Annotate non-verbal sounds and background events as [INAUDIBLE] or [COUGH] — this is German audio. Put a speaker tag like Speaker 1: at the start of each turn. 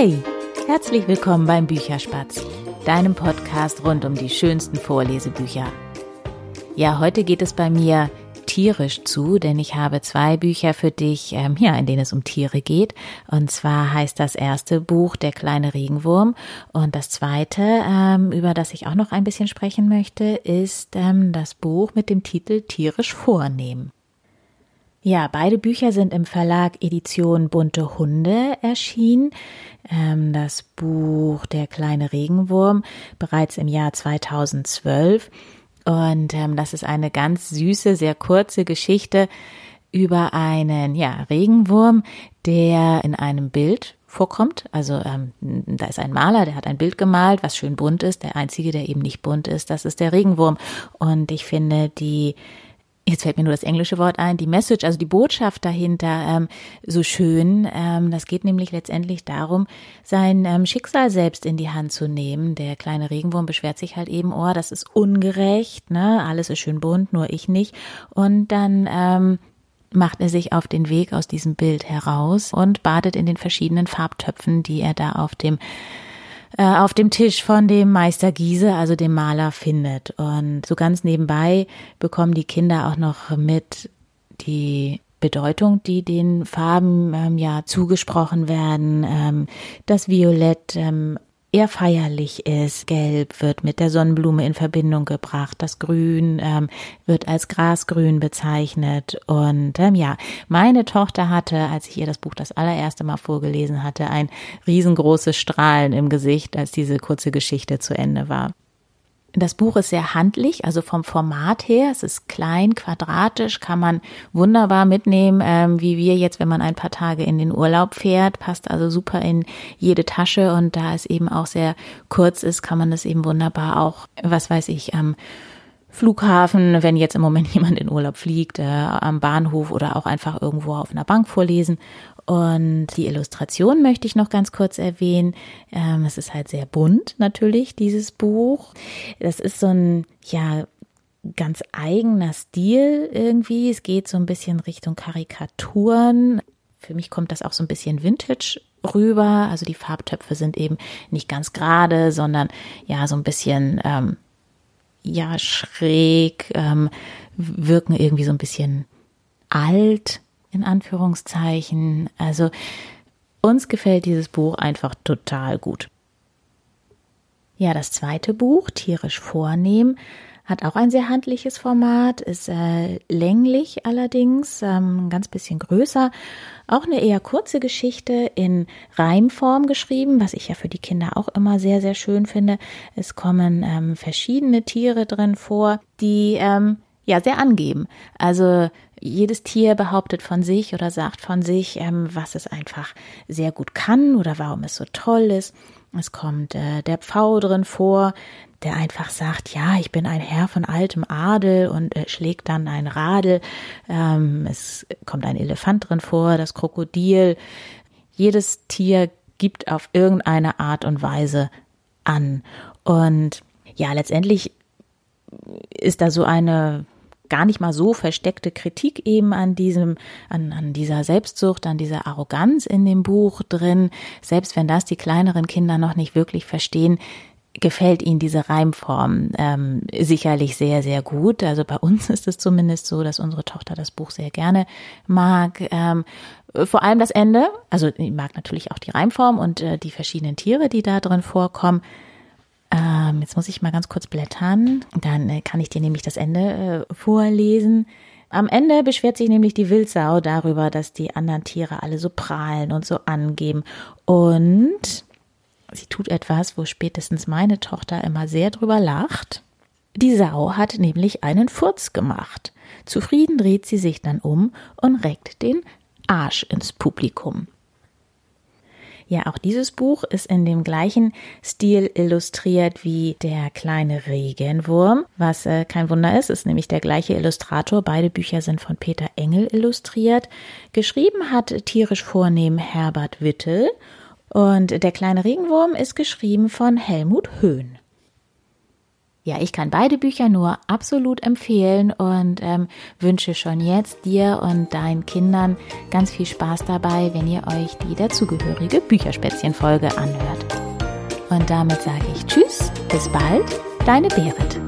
Speaker 1: Hey, herzlich willkommen beim Bücherspatz, deinem Podcast rund um die schönsten Vorlesebücher. Ja, heute geht es bei mir tierisch zu, denn ich habe zwei Bücher für dich, ähm, ja, in denen es um Tiere geht. Und zwar heißt das erste Buch Der kleine Regenwurm und das zweite, ähm, über das ich auch noch ein bisschen sprechen möchte, ist ähm, das Buch mit dem Titel Tierisch vornehmen. Ja, beide Bücher sind im Verlag Edition Bunte Hunde erschienen. Ähm, das Buch Der kleine Regenwurm bereits im Jahr 2012. Und ähm, das ist eine ganz süße, sehr kurze Geschichte über einen ja, Regenwurm, der in einem Bild vorkommt. Also ähm, da ist ein Maler, der hat ein Bild gemalt, was schön bunt ist. Der einzige, der eben nicht bunt ist, das ist der Regenwurm. Und ich finde die jetzt fällt mir nur das englische Wort ein, die Message, also die Botschaft dahinter ähm, so schön. Ähm, das geht nämlich letztendlich darum, sein ähm, Schicksal selbst in die Hand zu nehmen. Der kleine Regenwurm beschwert sich halt eben, oh, das ist ungerecht, ne? Alles ist schön bunt, nur ich nicht. Und dann ähm, macht er sich auf den Weg aus diesem Bild heraus und badet in den verschiedenen Farbtöpfen, die er da auf dem auf dem Tisch von dem Meister Giese, also dem Maler, findet. Und so ganz nebenbei bekommen die Kinder auch noch mit die Bedeutung, die den Farben ähm, ja zugesprochen werden. Ähm, das Violett ähm, eher feierlich ist. Gelb wird mit der Sonnenblume in Verbindung gebracht. Das Grün ähm, wird als Grasgrün bezeichnet. Und ähm, ja, meine Tochter hatte, als ich ihr das Buch das allererste Mal vorgelesen hatte, ein riesengroßes Strahlen im Gesicht, als diese kurze Geschichte zu Ende war. Das Buch ist sehr handlich, also vom Format her. Es ist klein, quadratisch, kann man wunderbar mitnehmen, ähm, wie wir jetzt, wenn man ein paar Tage in den Urlaub fährt. Passt also super in jede Tasche und da es eben auch sehr kurz ist, kann man es eben wunderbar auch, was weiß ich, am Flughafen, wenn jetzt im Moment [LAUGHS] jemand in Urlaub fliegt, äh, am Bahnhof oder auch einfach irgendwo auf einer Bank vorlesen. Und die Illustration möchte ich noch ganz kurz erwähnen. Ähm, es ist halt sehr bunt natürlich, dieses Buch. Das ist so ein, ja, ganz eigener Stil irgendwie. Es geht so ein bisschen Richtung Karikaturen. Für mich kommt das auch so ein bisschen Vintage rüber. Also die Farbtöpfe sind eben nicht ganz gerade, sondern ja so ein bisschen ähm, ja schräg, ähm, wirken irgendwie so ein bisschen alt in Anführungszeichen. Also uns gefällt dieses Buch einfach total gut. Ja, das zweite Buch, Tierisch vornehmen, hat auch ein sehr handliches Format, ist äh, länglich allerdings, ähm, ein ganz bisschen größer. Auch eine eher kurze Geschichte in Reimform geschrieben, was ich ja für die Kinder auch immer sehr, sehr schön finde. Es kommen ähm, verschiedene Tiere drin vor, die ähm, ja sehr angeben. Also jedes Tier behauptet von sich oder sagt von sich, ähm, was es einfach sehr gut kann oder warum es so toll ist. Es kommt äh, der Pfau drin vor, der einfach sagt, ja, ich bin ein Herr von altem Adel und äh, schlägt dann ein Radel. Ähm, es kommt ein Elefant drin vor, das Krokodil. Jedes Tier gibt auf irgendeine Art und Weise an. Und ja, letztendlich ist da so eine gar nicht mal so versteckte Kritik eben an diesem, an, an dieser Selbstsucht, an dieser Arroganz in dem Buch drin. Selbst wenn das die kleineren Kinder noch nicht wirklich verstehen, gefällt ihnen diese Reimform ähm, sicherlich sehr, sehr gut. Also bei uns ist es zumindest so, dass unsere Tochter das Buch sehr gerne mag. Ähm, vor allem das Ende, also mag natürlich auch die Reimform und äh, die verschiedenen Tiere, die da drin vorkommen. Ähm, jetzt muss ich mal ganz kurz blättern. Dann äh, kann ich dir nämlich das Ende äh, vorlesen. Am Ende beschwert sich nämlich die Wildsau darüber, dass die anderen Tiere alle so prahlen und so angeben. Und sie tut etwas, wo spätestens meine Tochter immer sehr drüber lacht. Die Sau hat nämlich einen Furz gemacht. Zufrieden dreht sie sich dann um und reckt den Arsch ins Publikum. Ja, auch dieses Buch ist in dem gleichen Stil illustriert wie der kleine Regenwurm, was äh, kein Wunder ist, ist nämlich der gleiche Illustrator. Beide Bücher sind von Peter Engel illustriert. Geschrieben hat tierisch vornehm Herbert Wittel und der kleine Regenwurm ist geschrieben von Helmut Höhn. Ja, ich kann beide Bücher nur absolut empfehlen und ähm, wünsche schon jetzt dir und deinen Kindern ganz viel Spaß dabei, wenn ihr euch die dazugehörige Bücherspätzchen-Folge anhört. Und damit sage ich Tschüss, bis bald, deine Berit.